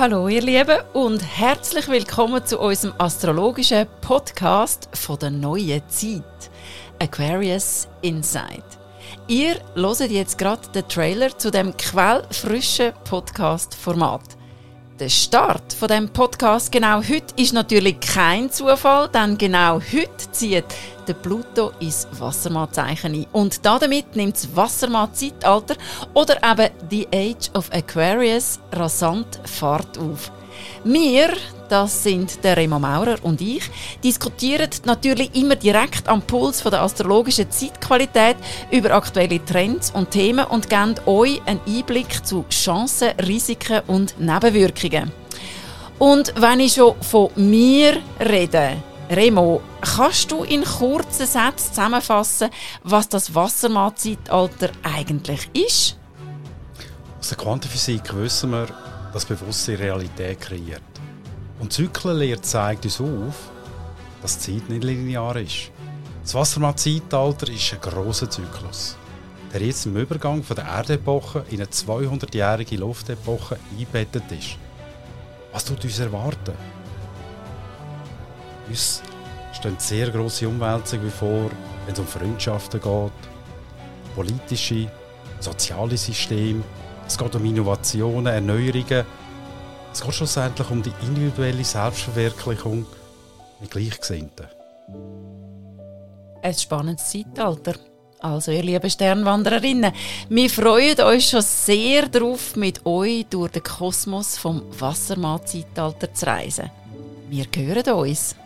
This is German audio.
Hallo ihr Lieben und herzlich willkommen zu unserem astrologischen Podcast von der neuen Zeit. Aquarius Inside. Ihr hört jetzt gerade den Trailer zu dem quellfrischen Podcast-Format. Der Start von dem Podcast genau heute ist natürlich kein Zufall, denn genau heute zieht der Pluto ins Wassermann-Zeichen ein. Und damit nimmt das Wassermann-Zeitalter oder eben die Age of Aquarius rasant Fahrt auf. Wir, das sind der Remo Maurer und ich, diskutieren natürlich immer direkt am Puls von der astrologischen Zeitqualität über aktuelle Trends und Themen und geben euch einen Einblick zu Chancen, Risiken und Nebenwirkungen. Und wenn ich schon von mir rede, Remo, kannst du in kurzen Sätzen zusammenfassen, was das Wassermann-Zeitalter eigentlich ist? Aus der Quantenphysik wissen wir, dass Bewusstsein Realität kreiert. Und Zyklenlehre zeigt uns auf, dass Zeit nicht linear ist. Das Wassermann-Zeitalter ist ein grosser Zyklus, der jetzt im Übergang von der Erdepoche in eine 200-jährige Luftepoche eingebettet ist. Was tut uns erwarten? Uns stehen sehr grosse Umwälzungen bevor, wenn es um Freundschaften geht, politische, soziale Systeme, es geht um Innovationen, Erneuerungen. Es geht schlussendlich um die individuelle Selbstverwirklichung mit Gleichgesinnten. Ein spannendes Zeitalter. Also, ihr lieben Sternwandererinnen, wir freuen uns schon sehr darauf, mit euch durch den Kosmos vom Wassermann-Zeitalter zu reisen. Wir hören uns.